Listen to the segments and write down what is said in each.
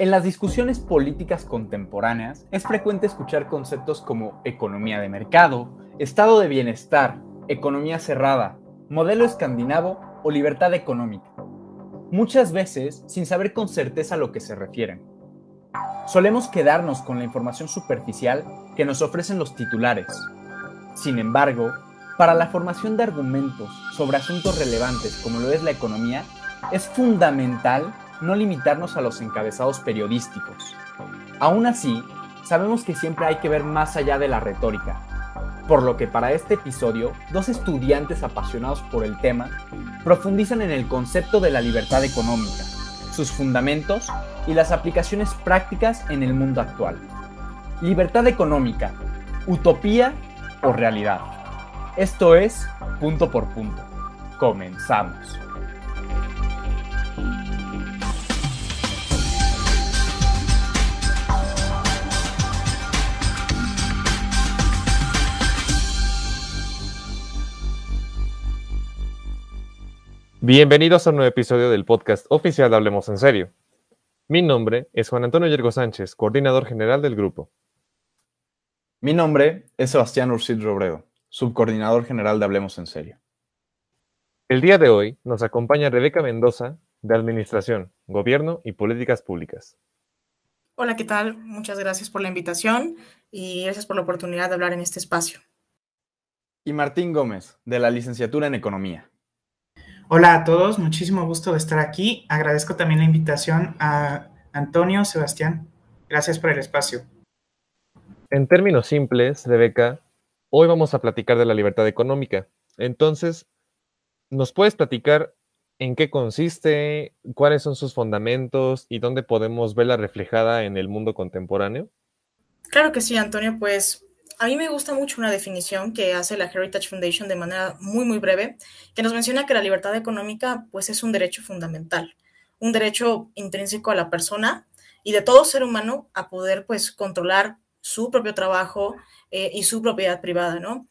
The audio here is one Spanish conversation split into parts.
En las discusiones políticas contemporáneas es frecuente escuchar conceptos como economía de mercado, estado de bienestar, economía cerrada, modelo escandinavo o libertad económica. Muchas veces sin saber con certeza a lo que se refieren. Solemos quedarnos con la información superficial que nos ofrecen los titulares. Sin embargo, para la formación de argumentos sobre asuntos relevantes como lo es la economía, es fundamental no limitarnos a los encabezados periodísticos. Aún así, sabemos que siempre hay que ver más allá de la retórica, por lo que para este episodio, dos estudiantes apasionados por el tema profundizan en el concepto de la libertad económica, sus fundamentos y las aplicaciones prácticas en el mundo actual. Libertad económica, utopía o realidad. Esto es punto por punto. Comenzamos. Bienvenidos a un nuevo episodio del podcast oficial de Hablemos en Serio. Mi nombre es Juan Antonio Yergo Sánchez, coordinador general del grupo. Mi nombre es Sebastián Ursid Robredo, subcoordinador general de Hablemos en Serio. El día de hoy nos acompaña Rebeca Mendoza, de Administración, Gobierno y Políticas Públicas. Hola, ¿qué tal? Muchas gracias por la invitación y gracias por la oportunidad de hablar en este espacio. Y Martín Gómez, de la Licenciatura en Economía. Hola a todos, muchísimo gusto de estar aquí. Agradezco también la invitación a Antonio, Sebastián. Gracias por el espacio. En términos simples, Rebeca, hoy vamos a platicar de la libertad económica. Entonces, ¿nos puedes platicar en qué consiste, cuáles son sus fundamentos y dónde podemos verla reflejada en el mundo contemporáneo? Claro que sí, Antonio. Pues a mí me gusta mucho una definición que hace la Heritage Foundation de manera muy, muy breve, que nos menciona que la libertad económica pues es un derecho fundamental, un derecho intrínseco a la persona y de todo ser humano a poder pues controlar su propio trabajo eh, y su propiedad privada, ¿no?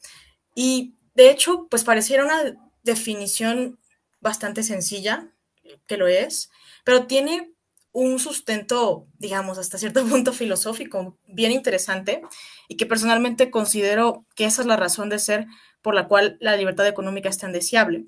Y de hecho pues pareciera una definición bastante sencilla, que lo es, pero tiene un sustento, digamos, hasta cierto punto filosófico bien interesante y que personalmente considero que esa es la razón de ser por la cual la libertad económica es tan deseable.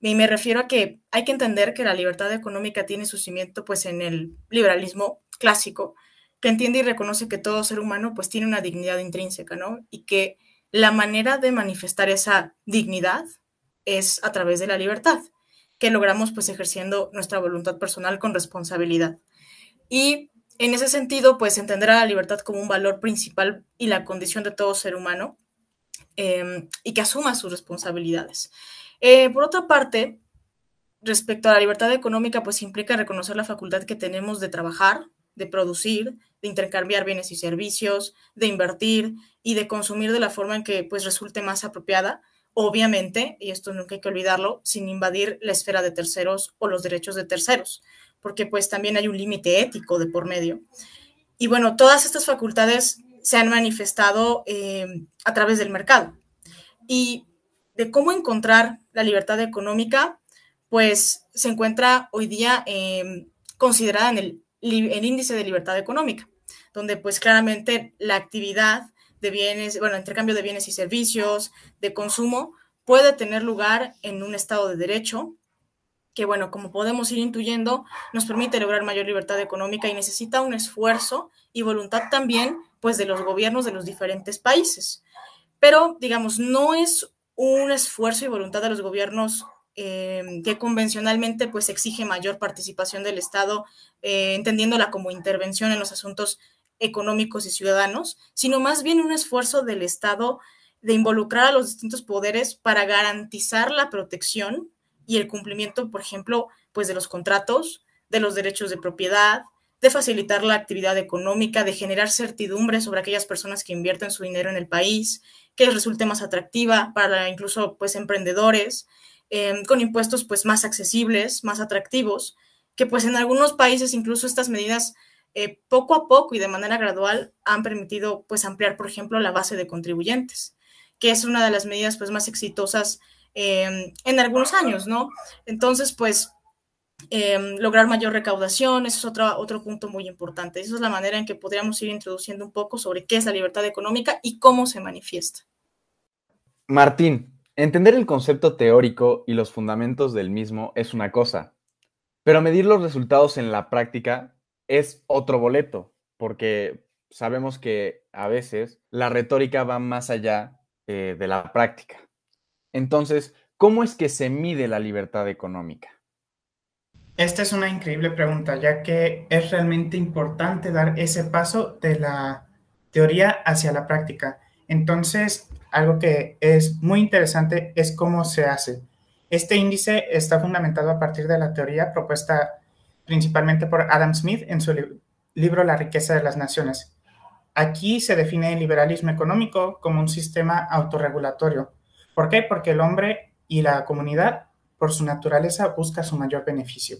Y me refiero a que hay que entender que la libertad económica tiene su cimiento pues en el liberalismo clásico, que entiende y reconoce que todo ser humano pues tiene una dignidad intrínseca, ¿no? Y que la manera de manifestar esa dignidad es a través de la libertad que logramos pues ejerciendo nuestra voluntad personal con responsabilidad. Y en ese sentido, pues entender la libertad como un valor principal y la condición de todo ser humano em, y que asuma sus responsabilidades. Eh, por otra parte, respecto a la libertad económica, pues implica reconocer la facultad que tenemos de trabajar, de producir, de intercambiar bienes y servicios, de invertir y de consumir de la forma en que pues resulte más apropiada obviamente, y esto nunca hay que olvidarlo, sin invadir la esfera de terceros o los derechos de terceros, porque pues también hay un límite ético de por medio. Y bueno, todas estas facultades se han manifestado eh, a través del mercado. Y de cómo encontrar la libertad económica, pues se encuentra hoy día eh, considerada en el, el índice de libertad económica, donde pues claramente la actividad de bienes, bueno, intercambio de bienes y servicios, de consumo, puede tener lugar en un Estado de Derecho, que, bueno, como podemos ir intuyendo, nos permite lograr mayor libertad económica y necesita un esfuerzo y voluntad también, pues, de los gobiernos de los diferentes países. Pero, digamos, no es un esfuerzo y voluntad de los gobiernos eh, que convencionalmente pues exige mayor participación del Estado, eh, entendiéndola como intervención en los asuntos económicos y ciudadanos, sino más bien un esfuerzo del Estado de involucrar a los distintos poderes para garantizar la protección y el cumplimiento, por ejemplo, pues de los contratos, de los derechos de propiedad, de facilitar la actividad económica, de generar certidumbre sobre aquellas personas que invierten su dinero en el país, que les resulte más atractiva para incluso pues emprendedores, eh, con impuestos pues más accesibles, más atractivos, que pues en algunos países incluso estas medidas eh, poco a poco y de manera gradual han permitido pues ampliar, por ejemplo, la base de contribuyentes, que es una de las medidas pues más exitosas em, en algunos años, ¿no? Entonces, pues Em, lograr mayor recaudación, eso es otro, otro punto muy importante. Esa es la manera en que podríamos ir introduciendo un poco sobre qué es la libertad económica y cómo se manifiesta. Martín, entender el concepto teórico y los fundamentos del mismo es una cosa, pero medir los resultados en la práctica es otro boleto, porque sabemos que a veces la retórica va más allá eh, de la práctica. Entonces, ¿cómo es que se mide la libertad económica? Esta es una increíble pregunta, ya que es realmente importante dar ese paso de la teoría hacia la práctica. Entonces, algo que es muy interesante es cómo se hace. Este índice está fundamentado a partir de la teoría propuesta principalmente por Adam Smith en su libro La riqueza de las naciones. Aquí se define el liberalismo económico como un sistema autorregulatorio. ¿Por qué? Porque el hombre y la comunidad por su naturaleza busca su mayor beneficio.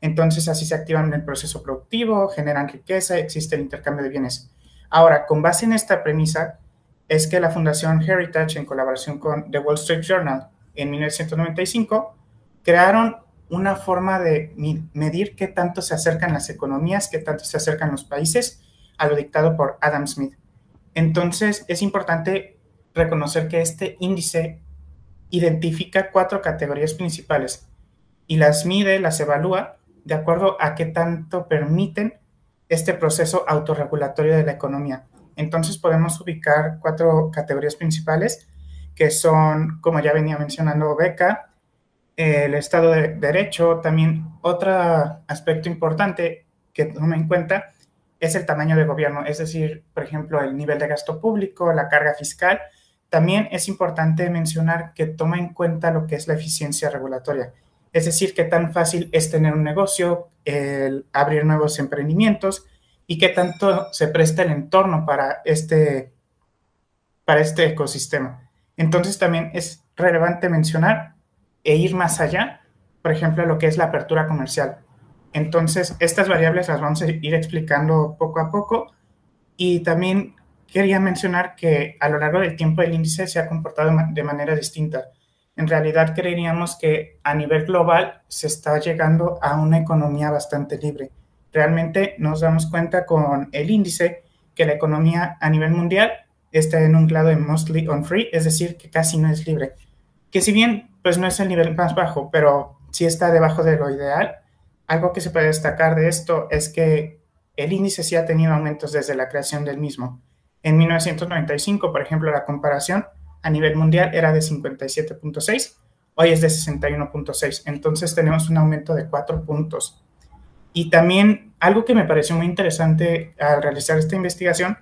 Entonces así se activan el proceso productivo, generan riqueza, existe el intercambio de bienes. Ahora, con base en esta premisa, es que la Fundación Heritage, en colaboración con The Wall Street Journal en 1995, crearon una forma de medir qué tanto se acercan las economías, qué tanto se acercan los países a lo dictado por Adam Smith. Entonces, es importante reconocer que este índice identifica cuatro categorías principales y las mide, las evalúa de acuerdo a qué tanto permiten este proceso autorregulatorio de la economía. Entonces podemos ubicar cuatro categorías principales que son, como ya venía mencionando Beca, el Estado de Derecho, también otro aspecto importante que toma en cuenta es el tamaño de gobierno, es decir, por ejemplo, el nivel de gasto público, la carga fiscal también es importante mencionar que toma en cuenta lo que es la eficiencia regulatoria, es decir, qué tan fácil es tener un negocio, el abrir nuevos emprendimientos y qué tanto se presta el entorno para este, para este ecosistema. Entonces también es relevante mencionar e ir más allá, por ejemplo, lo que es la apertura comercial. Entonces, estas variables las vamos a ir explicando poco a poco y también quería mencionar que a lo largo del tiempo el índice se ha comportado de manera distinta. En realidad creeríamos que a nivel global se está llegando a una economía bastante libre. Realmente nos damos cuenta con el índice que la economía a nivel mundial está en un grado de mostly on free, es decir, que casi no es libre. Que si bien pues no es el nivel más bajo, pero sí está debajo de lo ideal, algo que se puede destacar de esto es que el índice sí ha tenido aumentos desde la creación del mismo. En 1995, por ejemplo, la comparación a nivel mundial era de 57.6, hoy es de 61.6, entonces tenemos un aumento de 4 puntos. Y también algo que me pareció muy interesante al realizar esta investigación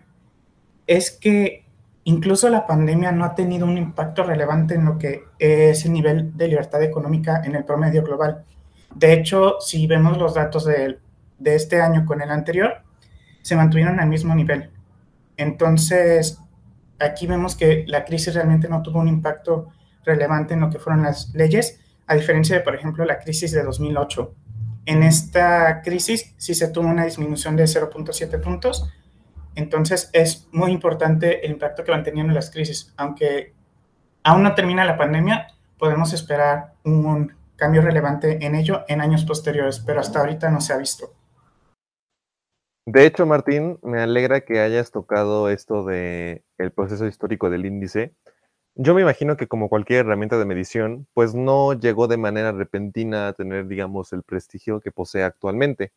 es que incluso la pandemia no ha tenido un impacto relevante en lo que es el nivel de libertad económica en el promedio global. De hecho, si vemos los datos de, de este año con el anterior, se mantuvieron al mismo nivel. Entonces, aquí vemos que la crisis realmente no tuvo un impacto relevante en lo que fueron las leyes, a diferencia de, por ejemplo, la crisis de 2008. En esta crisis sí se tuvo una disminución de 0.7 puntos, entonces es muy importante el impacto que van teniendo las crisis. Aunque aún no termina la pandemia, podemos esperar un cambio relevante en ello en años posteriores, pero hasta ahorita no se ha visto. De hecho, Martín, me alegra que hayas tocado esto de el proceso histórico del índice. Yo me imagino que como cualquier herramienta de medición, pues no llegó de manera repentina a tener, digamos, el prestigio que posee actualmente.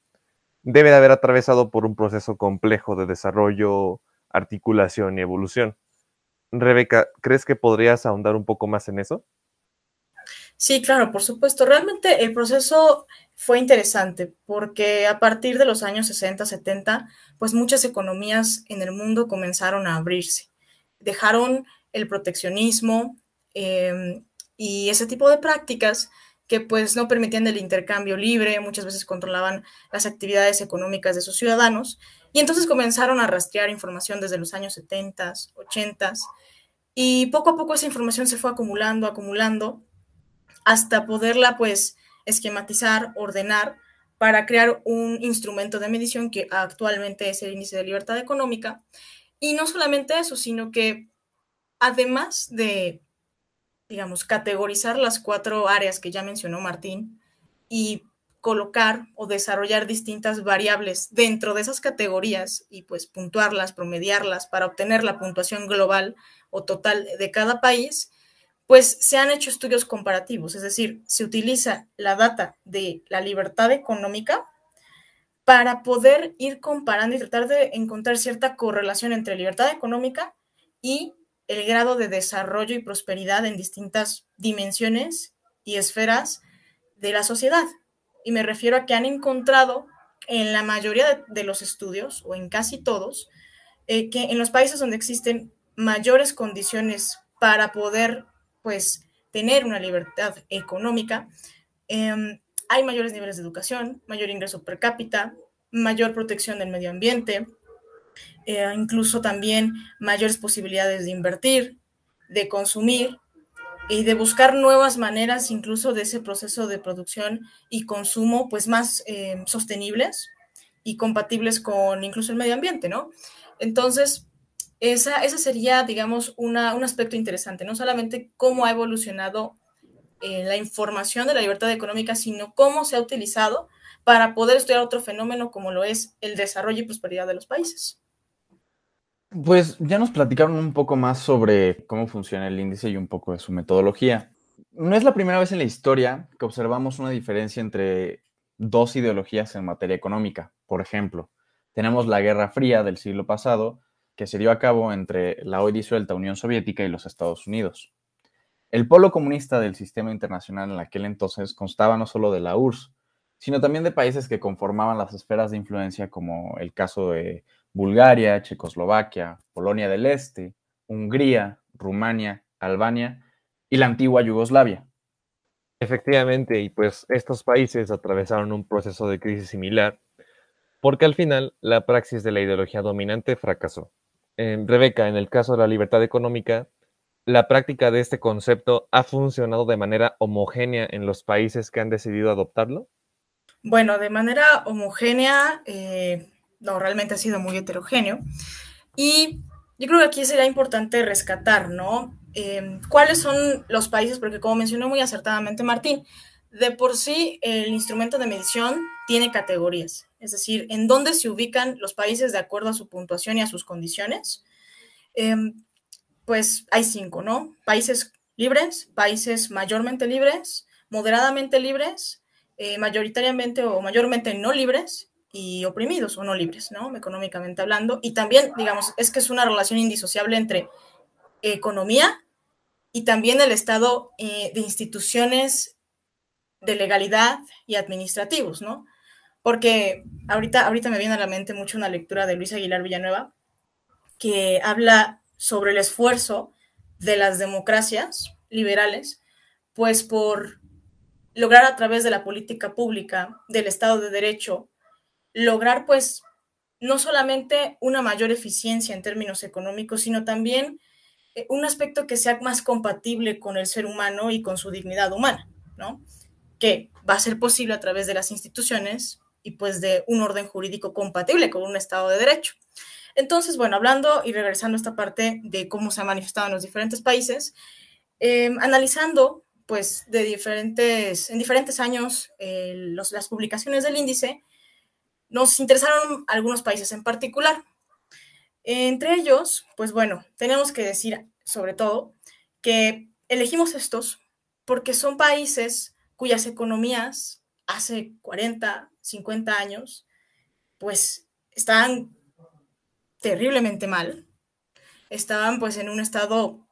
Debe de haber atravesado por un proceso complejo de desarrollo, articulación y evolución. Rebeca, ¿crees que podrías ahondar un poco más en eso? Sí, claro, por supuesto. Realmente el proceso fue interesante porque a partir de los años 60, 70, pues muchas economías en el mundo comenzaron a abrirse. Dejaron el proteccionismo em, y ese tipo de prácticas que pues no permitían el intercambio libre, muchas veces controlaban las actividades económicas de sus ciudadanos y entonces comenzaron a rastrear información desde los años 70, 80 y poco a poco esa información se fue acumulando, acumulando hasta poderla pues esquematizar, ordenar para crear un instrumento de medición que actualmente es el índice de libertad económica. Y no solamente eso, sino que además de, digamos, categorizar las cuatro áreas que ya mencionó Martín y colocar o desarrollar distintas variables dentro de esas categorías y pues puntuarlas, promediarlas para obtener la puntuación global o total de cada país, pues se han hecho estudios comparativos, es decir, se utiliza la data de la libertad económica para poder ir comparando y tratar de encontrar cierta correlación entre libertad económica y el grado de desarrollo y prosperidad en distintas dimensiones y esferas de la sociedad. Y me refiero a que han encontrado en la mayoría de, los estudios, o en casi todos, eh, que en los países donde existen mayores condiciones para poder, pues, tener una libertad económica, em, hay mayores niveles de educación, mayor ingreso per cápita, mayor protección del medio ambiente, eh, incluso también mayores posibilidades de invertir, de consumir y de buscar nuevas maneras incluso de ese proceso de producción y consumo pues más eh, sostenibles y compatibles con incluso el medio ambiente, ¿no? Entonces, esa, esa sería, digamos, una, un aspecto interesante, no solamente cómo ha evolucionado eh, la información de la libertad económica, sino cómo se ha utilizado para poder estudiar otro fenómeno como lo es el desarrollo y prosperidad de los países. Pues ya nos platicaron un poco más sobre cómo funciona el índice y un poco de su metodología. No es la primera vez en la historia que observamos una diferencia entre dos ideologías en materia económica. Por ejemplo, tenemos la Guerra Fría del siglo pasado, que se dio a cabo entre la hoy disuelta Unión Soviética y los Estados Unidos. El polo comunista del sistema internacional en aquel entonces constaba no solo de la URSS, sino también de países que conformaban las esferas de influencia, como el caso de Bulgaria, Checoslovaquia, Polonia del Este, Hungría, Rumania, Albania y la antigua Yugoslavia. Efectivamente, y pues estos países atravesaron un proceso de crisis similar, porque al final la praxis de la ideología dominante fracasó. Rebeca, en el caso de la libertad económica, ¿la práctica de este concepto ha funcionado de manera homogénea en los países que han decidido adoptarlo? Bueno, de manera homogénea, eh, no, realmente ha sido muy heterogéneo. Y yo creo que aquí sería importante rescatar, ¿no? Em, ¿Cuáles son los países? Porque como mencionó muy acertadamente Martín, de por sí el instrumento de medición tiene categorías, es decir, en dónde se ubican los países de acuerdo a su puntuación y a sus condiciones. Em, pues hay cinco, ¿no? Países libres, países mayormente libres, moderadamente libres, eh, mayoritariamente o mayormente no libres y oprimidos o no libres, ¿no? Económicamente hablando. Y también, digamos, es que es una relación indisociable entre economía y también el estado eh, de instituciones de legalidad y administrativos, ¿no? Porque ahorita, ahorita me viene a la mente mucho una lectura de Luis Aguilar Villanueva que habla sobre el esfuerzo de las democracias liberales, pues por lograr a través de la política pública, del Estado de Derecho, lograr pues no solamente una mayor eficiencia en términos económicos, sino también eh, un aspecto que sea más compatible con el ser humano y con su dignidad humana, ¿no? Que va a ser posible a través de las instituciones y pues de un orden jurídico compatible con un Estado de Derecho. Entonces, bueno, hablando y regresando a esta parte de cómo se ha manifestado en los diferentes países, eh, analizando pues de diferentes, en diferentes años eh, las publicaciones del índice, nos interesaron algunos países en particular. Entre ellos, pues bueno, tenemos que decir sobre todo que elegimos estos porque son países cuyas economías hace 40, 50 años, pues estaban terriblemente mal, estaban pues en un estado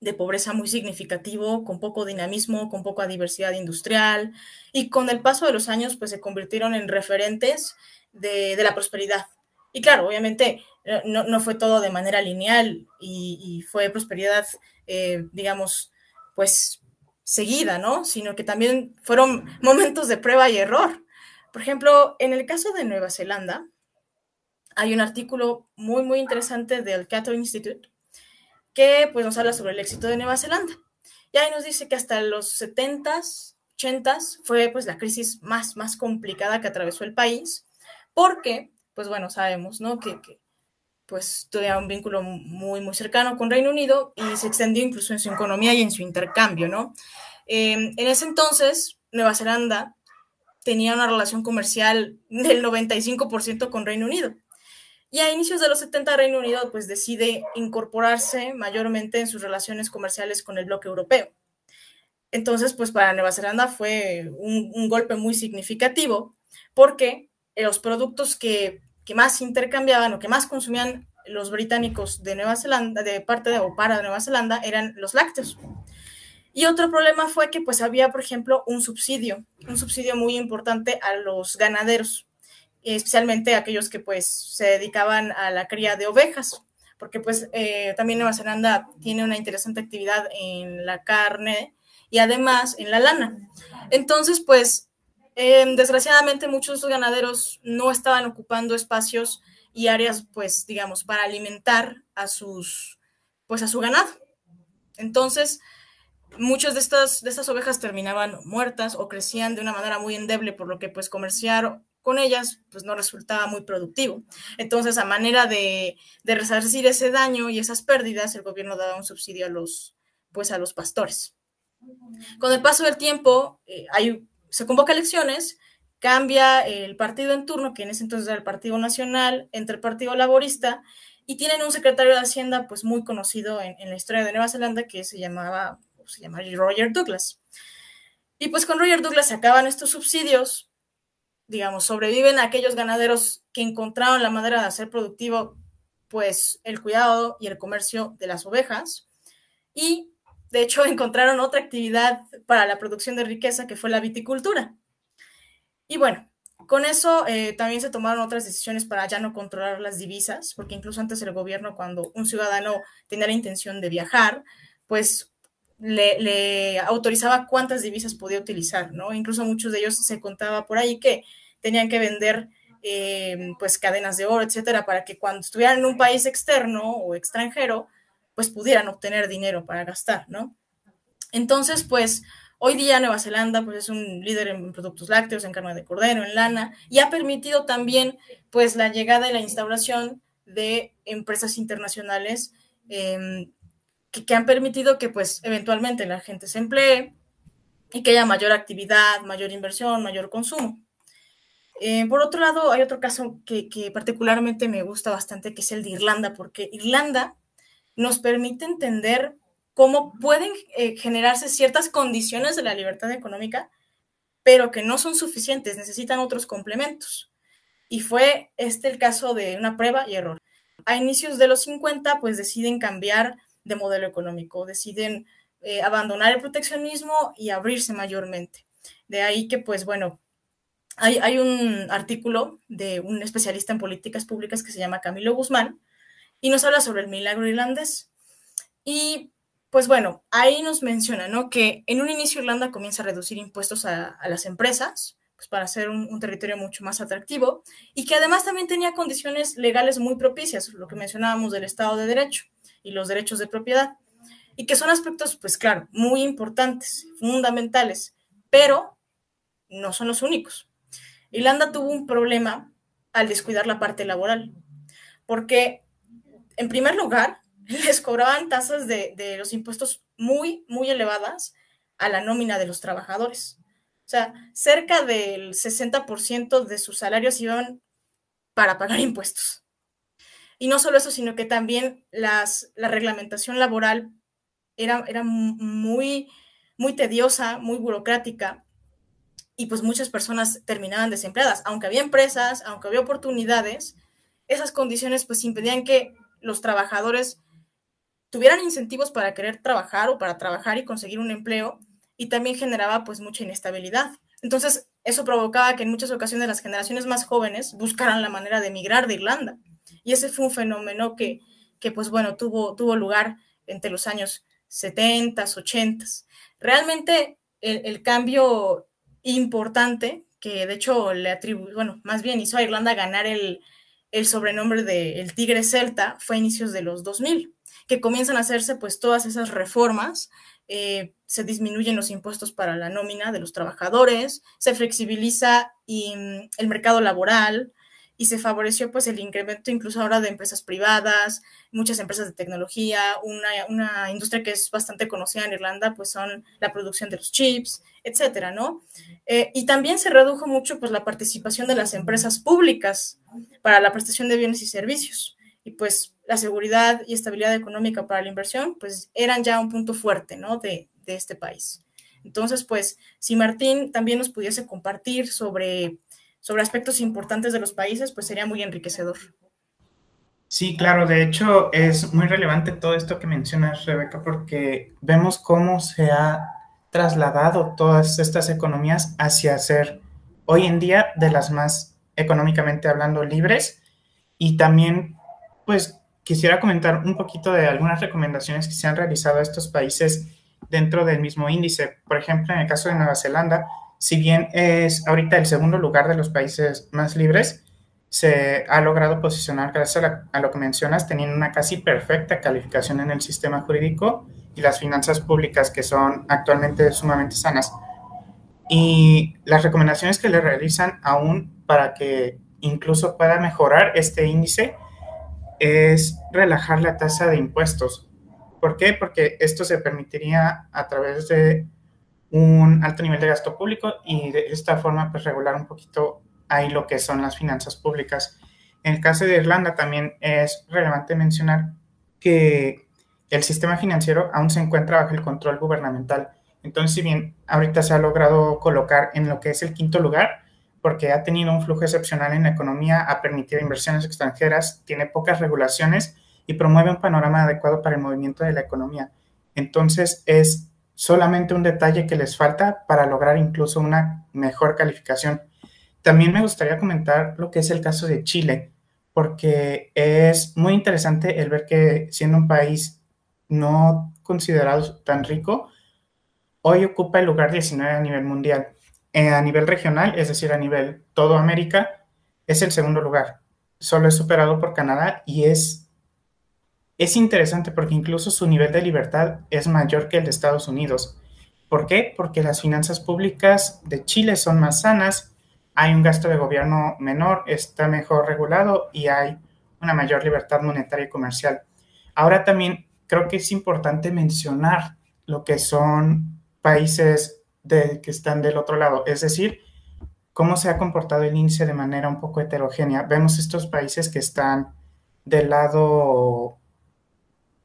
de pobreza muy significativo, con poco dinamismo, con poca diversidad industrial, y con el paso de los años, pues se convirtieron en referentes de, la prosperidad. Y claro, obviamente eh, no, fue todo de manera lineal y, fue prosperidad, eh, digamos, pues seguida, ¿no? Sino que también fueron momentos de prueba y error. Por ejemplo, en el caso de Nueva Zelanda, hay un artículo muy, muy interesante del Cato Institute que pues nos habla sobre el éxito de Nueva Zelanda. Y ahí nos dice que hasta los 70s, 80s fue pues la crisis más, más complicada que atravesó el país, porque pues bueno, sabemos, ¿no? Que, pues tenía un vínculo muy, muy cercano con Reino Unido y se extendió incluso en su economía y en su intercambio, ¿no? Em, en ese entonces, Nueva Zelanda tenía una relación comercial del 95% con Reino Unido. Y a inicios de los 70 Reino Unido pues decide incorporarse mayormente en sus relaciones comerciales con el bloque europeo. Entonces pues para Nueva Zelanda fue un, golpe muy significativo porque los productos que, que, más intercambiaban o que más consumían los británicos de Nueva Zelanda, de parte de o para Nueva Zelanda, eran los lácteos. Y otro problema fue que pues había, por ejemplo, un subsidio, un subsidio muy importante a los ganaderos especialmente aquellos que pues se dedicaban a la cría de ovejas, porque pues eh, también Nueva Zelanda tiene una interesante actividad en la carne y además en la lana. Entonces pues em, desgraciadamente muchos de estos ganaderos no estaban ocupando espacios y áreas pues digamos para alimentar a sus pues a su ganado. Entonces, muchas de estas, de estas ovejas terminaban muertas o crecían de una manera muy endeble, por lo que pues comerciar con ellas, pues no resultaba muy productivo. Entonces, a manera de, resarcir ese daño y esas pérdidas, el gobierno daba un subsidio a los, pues a los pastores. Con el paso del tiempo, eh, hay, se convoca elecciones, cambia el partido en turno, que en ese entonces era el Partido Nacional, entre el Partido Laborista, y tienen un secretario de Hacienda pues muy conocido en, la historia de Nueva Zelanda que se llamaba, se llama Roger Douglas. Y pues con Roger Douglas se acaban estos subsidios, digamos, sobreviven aquellos ganaderos que encontraron la manera de hacer productivo, pues, el cuidado y el comercio de las ovejas. Y, de hecho, encontraron otra actividad para la producción de riqueza, que fue la viticultura. Y bueno, con eso eh, también se tomaron otras decisiones para ya no controlar las divisas, porque incluso antes el gobierno, cuando un ciudadano tenía la intención de viajar, pues le, autorizaba cuántas divisas podía utilizar, ¿no? Incluso muchos de ellos se contaba por ahí que tenían que vender eh, pues cadenas de oro, etcétera, para que cuando estuvieran en un país externo o extranjero, pues pudieran obtener dinero para gastar, ¿no? Entonces, pues hoy día Nueva Zelanda pues es un líder en productos lácteos, en carne de cordero, en lana, y ha permitido también pues la llegada y la instauración de empresas internacionales eh, que, han permitido que pues eventualmente la gente se emplee y que haya mayor actividad, mayor inversión, mayor consumo. Eh, por otro lado, hay otro caso que, particularmente me gusta bastante, que es el de Irlanda, porque Irlanda nos permite entender cómo pueden eh, generarse ciertas condiciones de la libertad económica, pero que no son suficientes, necesitan otros complementos. Y fue este el caso de una prueba y error. A inicios de los 50, pues deciden cambiar de modelo económico, deciden eh, abandonar el proteccionismo y abrirse mayormente. De ahí que, pues bueno, hay, un artículo de un especialista en políticas públicas que se llama Camilo Guzmán y nos habla sobre el milagro irlandés. Y pues bueno, ahí nos menciona, ¿no? Que en un inicio Irlanda comienza a reducir impuestos a, las empresas, pues para hacer un, un, territorio mucho más atractivo, y que además también tenía condiciones legales muy propicias, lo que mencionábamos del Estado de Derecho y los derechos de propiedad, y que son aspectos, pues claro, muy importantes, fundamentales, pero no son los únicos. Irlanda tuvo un problema al descuidar la parte laboral, porque en primer lugar les cobraban tasas de, los impuestos muy, muy elevadas a la nómina de los trabajadores. O sea, cerca del 60% de sus salarios iban para pagar impuestos. Y no solo eso, sino que también las, la reglamentación laboral era, era muy, muy tediosa, muy burocrática, y pues muchas personas terminaban desempleadas. Aunque había empresas, aunque había oportunidades, esas condiciones pues impedían que los trabajadores tuvieran incentivos para querer trabajar o para trabajar y conseguir un empleo, y también generaba pues mucha inestabilidad. Entonces, eso provocaba que en muchas ocasiones las generaciones más jóvenes buscaran la manera de emigrar de Irlanda. Y ese fue un fenómeno que, que pues bueno, tuvo, tuvo lugar entre los años 70, 80. Realmente el, cambio importante, que de hecho le atribuyó, bueno, más bien hizo a Irlanda ganar el, el sobrenombre de el tigre celta, fue a inicios de los 2000, que comienzan a hacerse pues todas esas reformas, eh, se disminuyen los impuestos para la nómina de los trabajadores, se flexibiliza mm, el mercado laboral, y se favoreció pues el incremento incluso ahora de empresas privadas, muchas empresas de tecnología, una, una, industria que es bastante conocida en Irlanda pues son la producción de los chips, etcétera, ¿no? Eh, y también se redujo mucho pues la participación de las empresas públicas para la prestación de bienes y servicios y pues la seguridad y estabilidad económica para la inversión pues eran ya un punto fuerte, ¿no? De, de este país. Entonces, pues, si Martín también nos pudiese compartir sobre sobre aspectos importantes de los países, pues sería muy enriquecedor. Sí, claro, de hecho es muy relevante todo esto que mencionas, Rebeca, porque vemos cómo se ha trasladado todas estas economías hacia ser hoy en día de las más económicamente hablando libres y también pues quisiera comentar un poquito de algunas recomendaciones que se han realizado a estos países dentro del mismo índice. Por ejemplo, en el caso de Nueva Zelanda, si bien es ahorita el segundo lugar de los países más libres, se ha logrado posicionar, gracias a, lo que mencionas, teniendo una casi perfecta calificación en el sistema jurídico y las finanzas públicas que son actualmente sumamente sanas. Y las recomendaciones que le realizan aún para que incluso pueda mejorar este índice es relajar la tasa de impuestos. ¿Por qué? Porque esto se permitiría a través de un alto nivel de gasto público y de esta forma pues regular un poquito ahí lo que son las finanzas públicas. En el caso de Irlanda también es relevante mencionar que el sistema financiero aún se encuentra bajo el control gubernamental. Entonces, si bien ahorita se ha logrado colocar en lo que es el quinto lugar, porque ha tenido un flujo excepcional en la economía, ha permitido inversiones extranjeras, tiene pocas regulaciones y promueve un panorama adecuado para el movimiento de la economía. Entonces, es solamente un detalle que les falta para lograr incluso una mejor calificación. También me gustaría comentar lo que es el caso de Chile, porque es muy interesante el ver que siendo un país no considerado tan rico, hoy ocupa el lugar 19 a nivel mundial. Eh, a nivel regional, es decir, a nivel todo América, es el segundo lugar. Solo es superado por Canadá y es es interesante porque incluso su nivel de libertad es mayor que el de Estados Unidos. ¿Por qué? Porque las finanzas públicas de Chile son más sanas, hay un gasto de gobierno menor, está mejor regulado y hay una mayor libertad monetaria y comercial. Ahora también creo que es importante mencionar lo que son países que están del otro lado, es decir, cómo se ha comportado el índice de manera un poco heterogénea. Vemos estos países que están del lado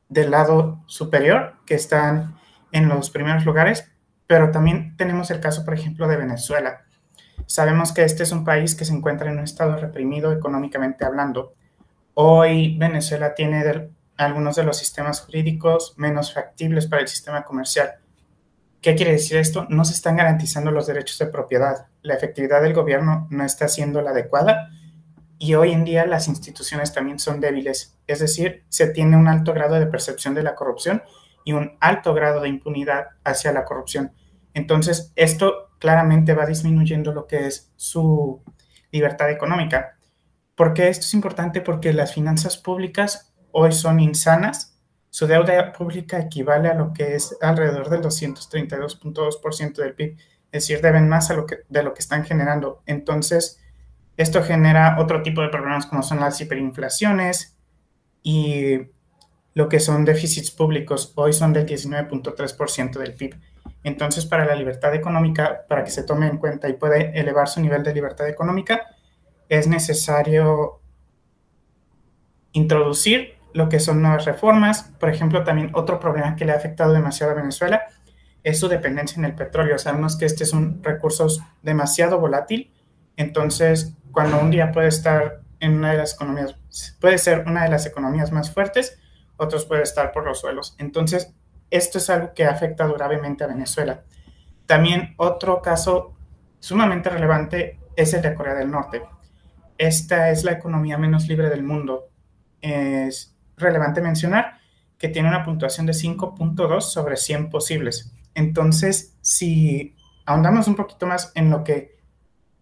del lado superior, que están en los primeros lugares, pero también tenemos el caso, por ejemplo, de Venezuela. Sabemos que este es un país que se encuentra en un estado reprimido económicamente hablando. Hoy Venezuela tiene algunos de los sistemas jurídicos menos factibles para el sistema comercial. ¿Qué quiere decir esto? No se están garantizando los derechos de propiedad. La efectividad del gobierno no está siendo la adecuada y hoy en día las instituciones también son débiles, es decir, se tiene un alto grado de percepción de la corrupción y un alto grado de impunidad hacia la corrupción. Entonces, esto claramente va disminuyendo lo que es su libertad económica. ¿Por qué esto es importante? Porque las finanzas públicas hoy son insanas, su deuda pública equivale a lo que es alrededor del 232.2% del PIB, es decir, deben más a lo que, de lo que están generando. Entonces, esto genera otro tipo de problemas como son las hiperinflaciones y lo que son déficits públicos. Hoy son del 19.3% del PIB. Entonces, para la libertad económica, para que se tome en cuenta y pueda elevar su nivel de libertad económica, es necesario introducir lo que son nuevas reformas. Por ejemplo, también otro problema que le ha afectado demasiado a Venezuela es su dependencia en el petróleo. Sabemos que este es un recurso demasiado volátil, entonces cuando un día puede estar en una de las economías, puede ser una de las economías más fuertes, otros puede estar por los suelos. Entonces, esto es algo que afecta gravemente a Venezuela. También otro caso sumamente relevante es el de Corea del Norte. Esta es la economía menos libre del mundo. Es relevante mencionar que tiene una puntuación de 5.2 sobre 100 posibles. Entonces, si ahondamos un poquito más en lo que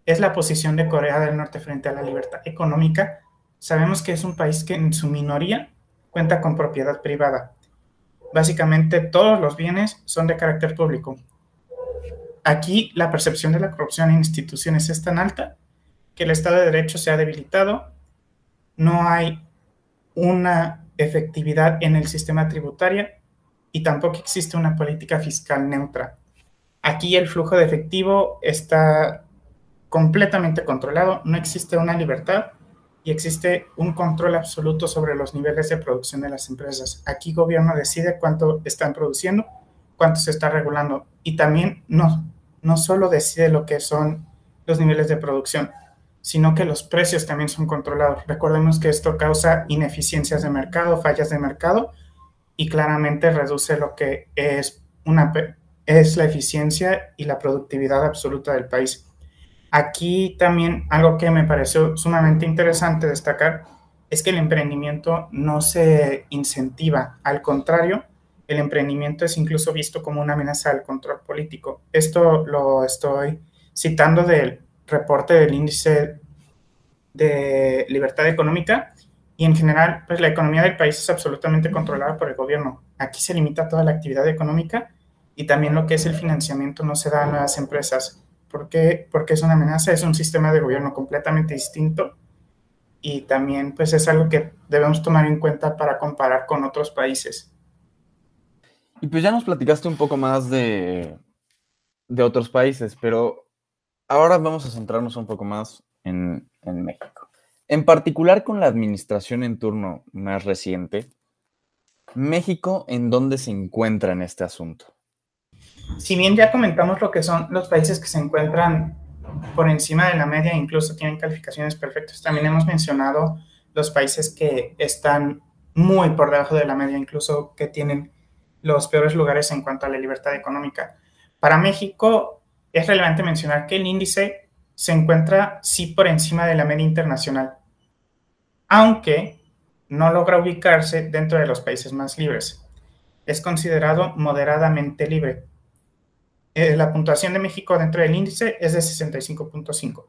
es la posición de Corea del Norte frente a la libertad económica. Sabemos que es un país que en su minoría cuenta con propiedad privada. Básicamente todos los bienes son de carácter público. Aquí la percepción de la corrupción en instituciones es tan alta que el Estado de Derecho se ha debilitado, no hay una efectividad en el sistema tributario y tampoco existe una política fiscal neutra. Aquí el flujo de efectivo está completamente controlado, no existe una libertad y existe un control absoluto sobre los niveles de producción de las empresas. Aquí gobierno decide cuánto están produciendo, cuánto se está regulando y también no, no solo decide lo que son los niveles de producción, sino que los precios también son controlados. Recordemos que esto causa ineficiencias de mercado, fallas de mercado y claramente reduce lo que es, una, es la eficiencia y la productividad absoluta del país. Aquí también algo que me pareció sumamente interesante destacar es que el emprendimiento no se incentiva, al contrario, el emprendimiento es incluso visto como una amenaza al control político. Esto lo estoy citando del reporte del índice de libertad económica y en general, pues la economía del país es absolutamente controlada por el gobierno. Aquí se limita toda la actividad económica y también lo que es el financiamiento no se da a nuevas empresas. ¿Por qué? Porque es una amenaza, es un sistema de gobierno completamente distinto y también pues es algo que debemos tomar en cuenta para comparar con otros países. Y pues ya nos platicaste un poco más de, de otros países, pero ahora vamos a centrarnos un poco más en, en México. En particular con la administración en turno más reciente, México, ¿en dónde se encuentra en este asunto? Si bien ya comentamos lo que son los países que se encuentran por encima de la media, incluso tienen calificaciones perfectas, también hemos mencionado los países que están muy por debajo de la media, incluso que tienen los peores lugares en cuanto a la libertad económica. Para México es relevante mencionar que el índice se encuentra sí por encima de la media internacional, aunque no logra ubicarse dentro de los países más libres. Es considerado moderadamente libre. Eh, la puntuación de México dentro del índice es de 65.5.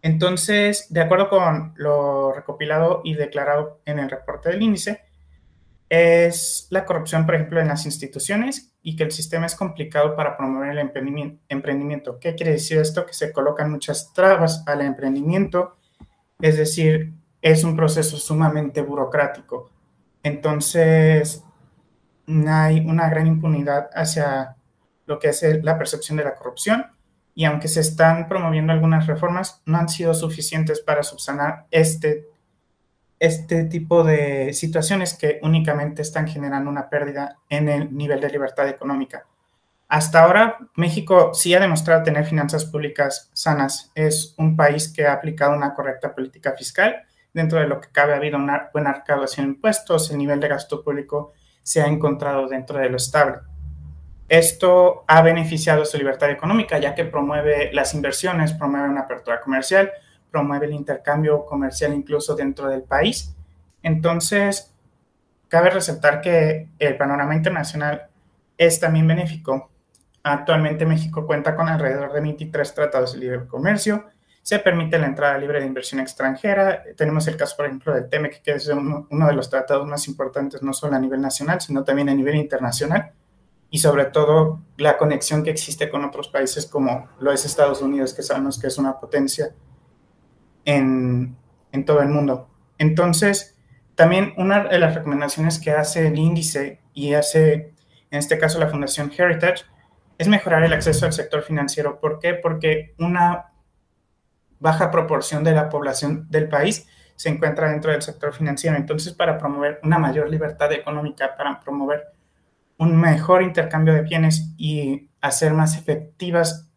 Entonces, de acuerdo con lo recopilado y declarado en el reporte del índice, es la corrupción, por ejemplo, en las instituciones y que el sistema es complicado para promover el emprendimiento. ¿Qué quiere decir esto? Que se colocan muchas trabas al emprendimiento, es decir, es un proceso sumamente burocrático. Entonces, hay una gran impunidad hacia lo que es la percepción de la corrupción y aunque se están promoviendo algunas reformas, no han sido suficientes para subsanar este este tipo de situaciones que únicamente están generando una pérdida en el nivel de libertad económica. Hasta ahora, México sí ha demostrado tener finanzas públicas sanas. Es un país que ha aplicado una correcta política fiscal. Dentro de lo que cabe, ha habido una buena recaudación de impuestos. El nivel de gasto público se ha encontrado dentro de lo estable. Esto ha beneficiado su libertad económica, ya que promueve las inversiones, promueve una apertura comercial, promueve el intercambio comercial incluso dentro del país. Entonces, cabe resaltar que el panorama internacional es también benéfico. Actualmente México cuenta con alrededor de 23 tratados de libre comercio, se permite la entrada libre de inversión extranjera. Tenemos el caso, por ejemplo, del TEMEC, que es uno, uno, de los tratados más importantes, no solo a nivel nacional, sino también a nivel internacional. Y sobre todo la conexión que existe con otros países como lo es Estados Unidos, que sabemos que es una potencia en, todo el mundo. Entonces, también una de las recomendaciones que hace el índice y hace, en este caso, la Fundación Heritage, es mejorar el acceso al sector financiero. ¿Por qué? Porque una baja proporción de la población del país se encuentra dentro del sector financiero. Entonces, para promover una mayor libertad económica, para promover un mejor intercambio de bienes y hacer más efectivas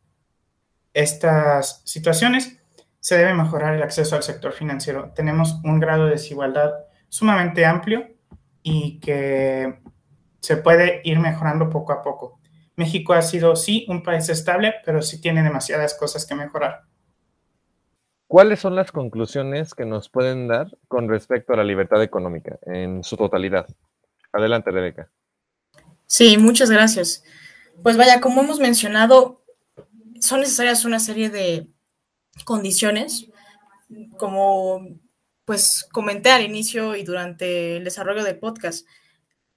estas situaciones, se debe mejorar el acceso al sector financiero. Tenemos un grado de desigualdad sumamente amplio y que se puede ir mejorando poco a poco. México ha sido, sí, un país estable, pero sí tiene demasiadas cosas que mejorar. ¿Cuáles son las conclusiones que nos pueden dar con respecto a la libertad económica en su totalidad? Adelante, Rebeca. Sí, muchas gracias. Pues vaya, como hemos mencionado, son necesarias una serie de condiciones, como pues comenté al inicio y durante el desarrollo del podcast,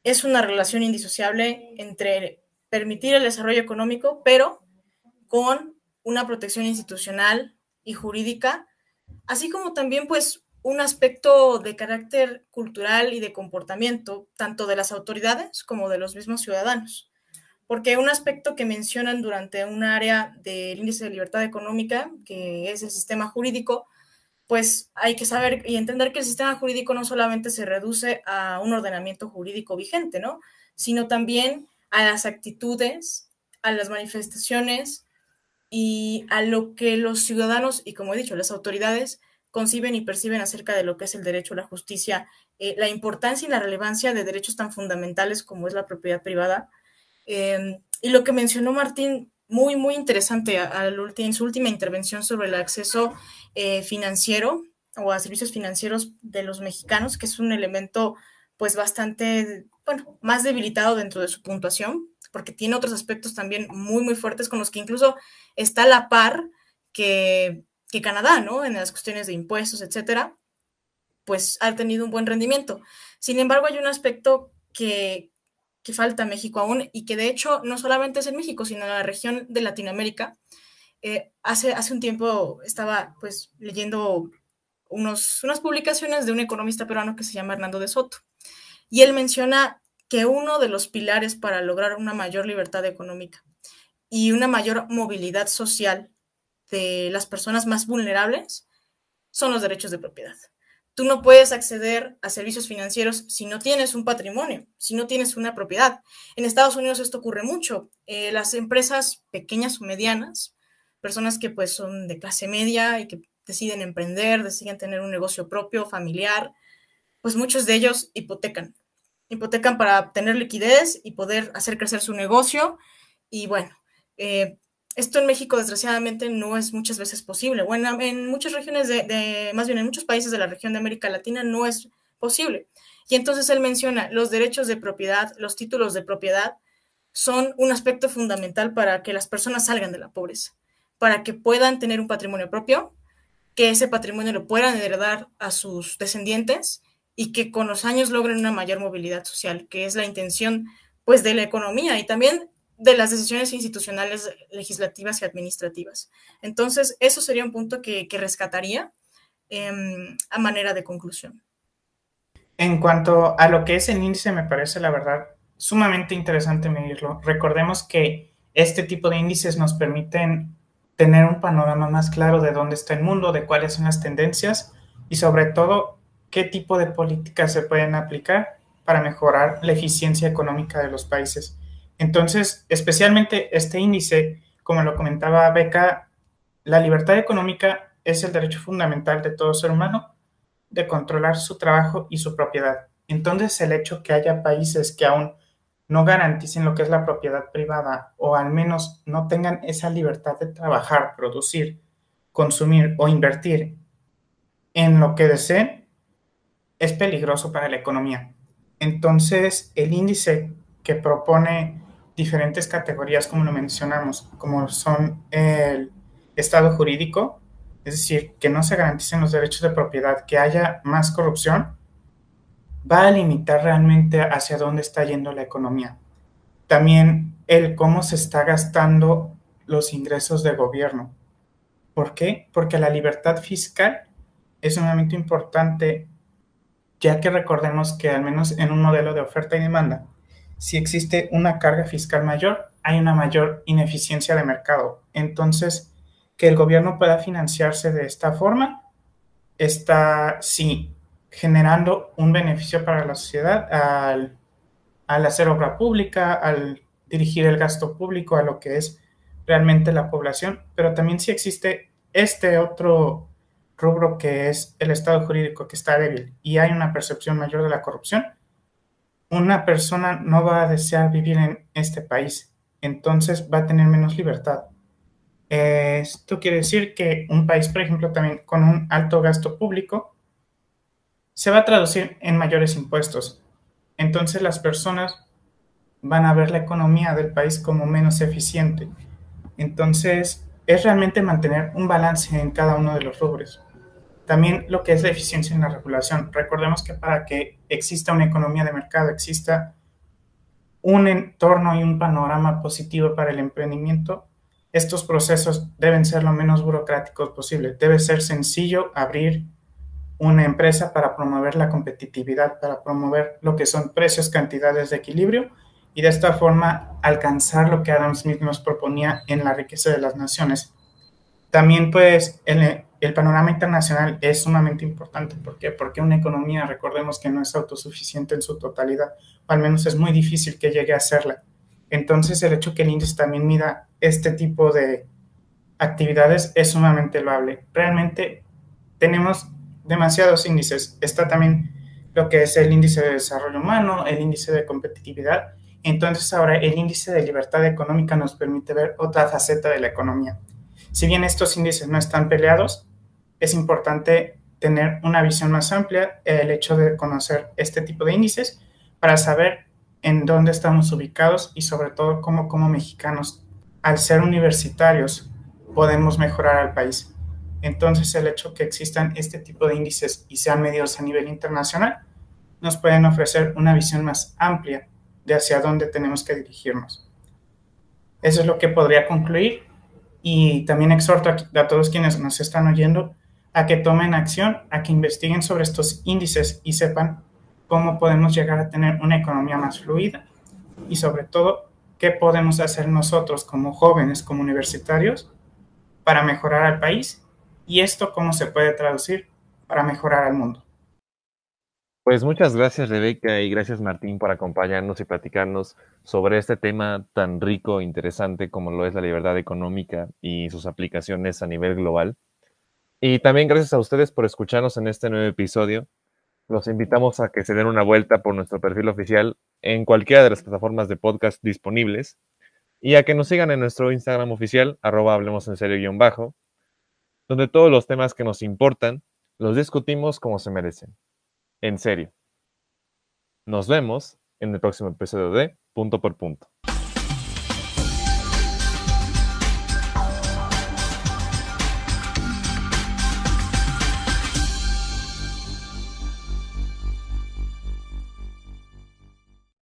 es una relación indisociable entre permitir el desarrollo económico, pero con una protección institucional y jurídica así como también pues un aspecto de carácter cultural y de comportamiento, tanto de las autoridades como de los mismos ciudadanos. Porque un aspecto que mencionan durante un área del índice de libertad económica, que es el sistema jurídico, pues hay que saber y entender que el sistema jurídico no solamente se reduce a un ordenamiento jurídico vigente, ¿no? Sino también a las actitudes, a las manifestaciones y a lo que los ciudadanos y, como he dicho, las autoridades conciben y perciben acerca de lo que es el derecho a la justicia, eh, la importancia y la relevancia de derechos tan fundamentales como es la propiedad privada. Em, y lo que mencionó Martín, muy, muy interesante en su última intervención sobre el acceso eh, financiero o a servicios financieros de los mexicanos, que es un elemento pues bastante, bueno, más debilitado dentro de su puntuación, porque tiene otros aspectos también muy, muy fuertes con los que incluso está a la par que que Canadá, ¿no? En las cuestiones de impuestos, etcétera, pues ha tenido un buen rendimiento. Sin embargo, hay un aspecto que, que falta México aún y que de hecho no solamente es en México, sino en la región de Latinoamérica. Eh, hace, hace un tiempo estaba pues leyendo unos, unas publicaciones de un economista peruano que se llama Hernando de Soto y él menciona que uno de los pilares para lograr una mayor libertad económica y una mayor movilidad social de las personas más vulnerables son los derechos de propiedad. Tú no puedes acceder a servicios financieros si no tienes un patrimonio, si no tienes una propiedad. En Estados Unidos esto ocurre mucho. Eh, las empresas pequeñas o medianas, personas que pues son de clase media y que deciden emprender, deciden tener un negocio propio, familiar, pues muchos de ellos hipotecan. Hipotecan para tener liquidez y poder hacer crecer su negocio. Y bueno, eh, esto en México, desgraciadamente, no es muchas veces posible. Bueno, en muchas regiones de, más bien en muchos países de la región de América Latina no es posible. Y entonces él menciona los derechos de propiedad, los títulos de propiedad son un aspecto fundamental para que las personas salgan de la pobreza, para que puedan tener un patrimonio propio, que ese patrimonio lo puedan heredar a sus descendientes y que con los años logren una mayor movilidad social, que es la intención pues de la economía y también de las decisiones institucionales, legislativas y administrativas. Entonces, eso sería un punto que, rescataría em, a manera de conclusión. En cuanto a lo que es el índice, me parece la verdad sumamente interesante medirlo. Recordemos que este tipo de índices nos permiten tener un panorama más claro de dónde está el mundo, de cuáles son las tendencias y sobre todo qué tipo de políticas se pueden aplicar para mejorar la eficiencia económica de los países. Entonces, especialmente este índice, como lo comentaba Beca, la libertad económica es el derecho fundamental de todo ser humano de controlar su trabajo y su propiedad. Entonces, el hecho que haya países que aún no garanticen lo que es la propiedad privada o al menos no tengan esa libertad de trabajar, producir, consumir o invertir en lo que deseen, es peligroso para la economía. Entonces, el índice que propone diferentes categorías, como lo mencionamos, como son el estado jurídico, es decir, que no se garanticen los derechos de propiedad, que haya más corrupción, va a limitar realmente hacia dónde está yendo la economía. También el cómo se está gastando los ingresos del gobierno. ¿Por qué? Porque la libertad fiscal es sumamente importante, ya que recordemos que al menos en un modelo de oferta y demanda, si existe una carga fiscal mayor, hay una mayor ineficiencia de mercado. Entonces, que el gobierno pueda financiarse de esta forma está, sí, generando un beneficio para la sociedad al, hacer obra pública, al dirigir el gasto público a lo que es realmente la población, pero también si existe este otro rubro que es el Estado jurídico que está débil y hay una percepción mayor de la corrupción, una persona no va a desear vivir en este país, entonces va a tener menos libertad. Esto quiere decir que un país, por ejemplo, también con un alto gasto público, se va a traducir en mayores impuestos. Entonces las personas van a ver la economía del país como menos eficiente. Entonces es realmente mantener un balance en cada uno de los rubros. También lo que es la eficiencia en la regulación. Recordemos que para que exista una economía de mercado, exista un entorno y un panorama positivo para el emprendimiento, estos procesos deben ser lo menos burocráticos posible. Debe ser sencillo abrir una empresa para promover la competitividad, para promover lo que son precios, cantidades de equilibrio y de esta forma alcanzar lo que Adam Smith nos proponía en la riqueza de las naciones. También pues el, el panorama internacional es sumamente importante. ¿Por qué? Porque una economía, recordemos que no es autosuficiente en su totalidad, o al menos es muy difícil que llegue a serla. Entonces el hecho que el índice también mida este tipo de actividades es sumamente loable. Realmente tenemos demasiados índices. Está también lo que es el índice de desarrollo humano, el índice de competitividad. Entonces ahora el índice de libertad económica nos permite ver otra faceta de la economía. Si bien estos índices no están peleados, es importante tener una visión más amplia, el hecho de conocer este tipo de índices para saber en dónde estamos ubicados y sobre todo cómo como mexicanos, al ser universitarios, podemos mejorar al país. Entonces el hecho que existan este tipo de índices y sean medidos a nivel internacional nos pueden ofrecer una visión más amplia de hacia dónde tenemos que dirigirnos. Eso es lo que podría concluir y también exhorto a, todos quienes nos están oyendo a que tomen acción, a que investiguen sobre estos índices y sepan cómo podemos llegar a tener una economía más fluida y sobre todo qué podemos hacer nosotros como jóvenes, como universitarios, para mejorar al país y esto cómo se puede traducir para mejorar al mundo. Pues muchas gracias Rebeca y gracias Martín por acompañarnos y platicarnos sobre este tema tan rico e interesante como lo es la libertad económica y sus aplicaciones a nivel global. Y también gracias a ustedes por escucharnos en este nuevo episodio. Los invitamos a que se den una vuelta por nuestro perfil oficial en cualquiera de las plataformas de podcast disponibles y a que nos sigan en nuestro Instagram oficial, arroba hablemos en serio bajo, donde todos los temas que nos importan los discutimos como se merecen. En serio. Nos vemos en el próximo episodio de Punto por Punto.